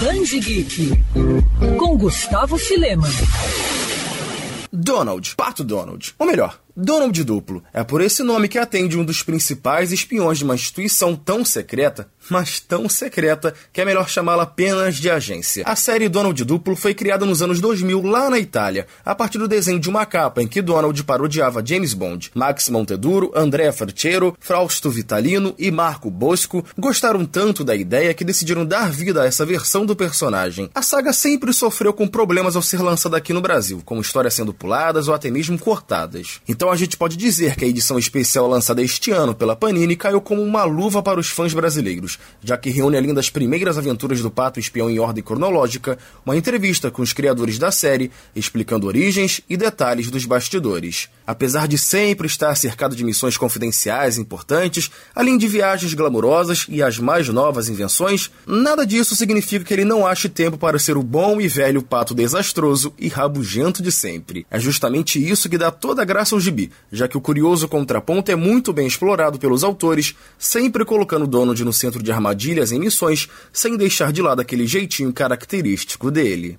Band Geek com Gustavo Filema. Donald, Pato Donald. Ou melhor, Donald Duplo. É por esse nome que atende um dos principais espiões de uma instituição tão secreta, mas tão secreta, que é melhor chamá-la apenas de agência. A série Donald Duplo foi criada nos anos 2000 lá na Itália, a partir do desenho de uma capa em que Donald parodiava James Bond. Max Monteduro, André Ferchero, Frausto Vitalino e Marco Bosco gostaram tanto da ideia que decidiram dar vida a essa versão do personagem. A saga sempre sofreu com problemas ao ser lançada aqui no Brasil, como histórias sendo puladas ou até mesmo cortadas. Então a gente pode dizer que a edição especial lançada este ano pela Panini caiu como uma luva para os fãs brasileiros, já que reúne além das primeiras aventuras do Pato Espião em ordem cronológica, uma entrevista com os criadores da série, explicando origens e detalhes dos bastidores. Apesar de sempre estar cercado de missões confidenciais importantes, além de viagens glamurosas e as mais novas invenções, nada disso significa que ele não ache tempo para ser o bom e velho pato desastroso e rabugento de sempre. É justamente isso que dá toda a graça ao gibi, já que o curioso contraponto é muito bem explorado pelos autores, sempre colocando Donald no centro de armadilhas e missões, sem deixar de lado aquele jeitinho característico dele.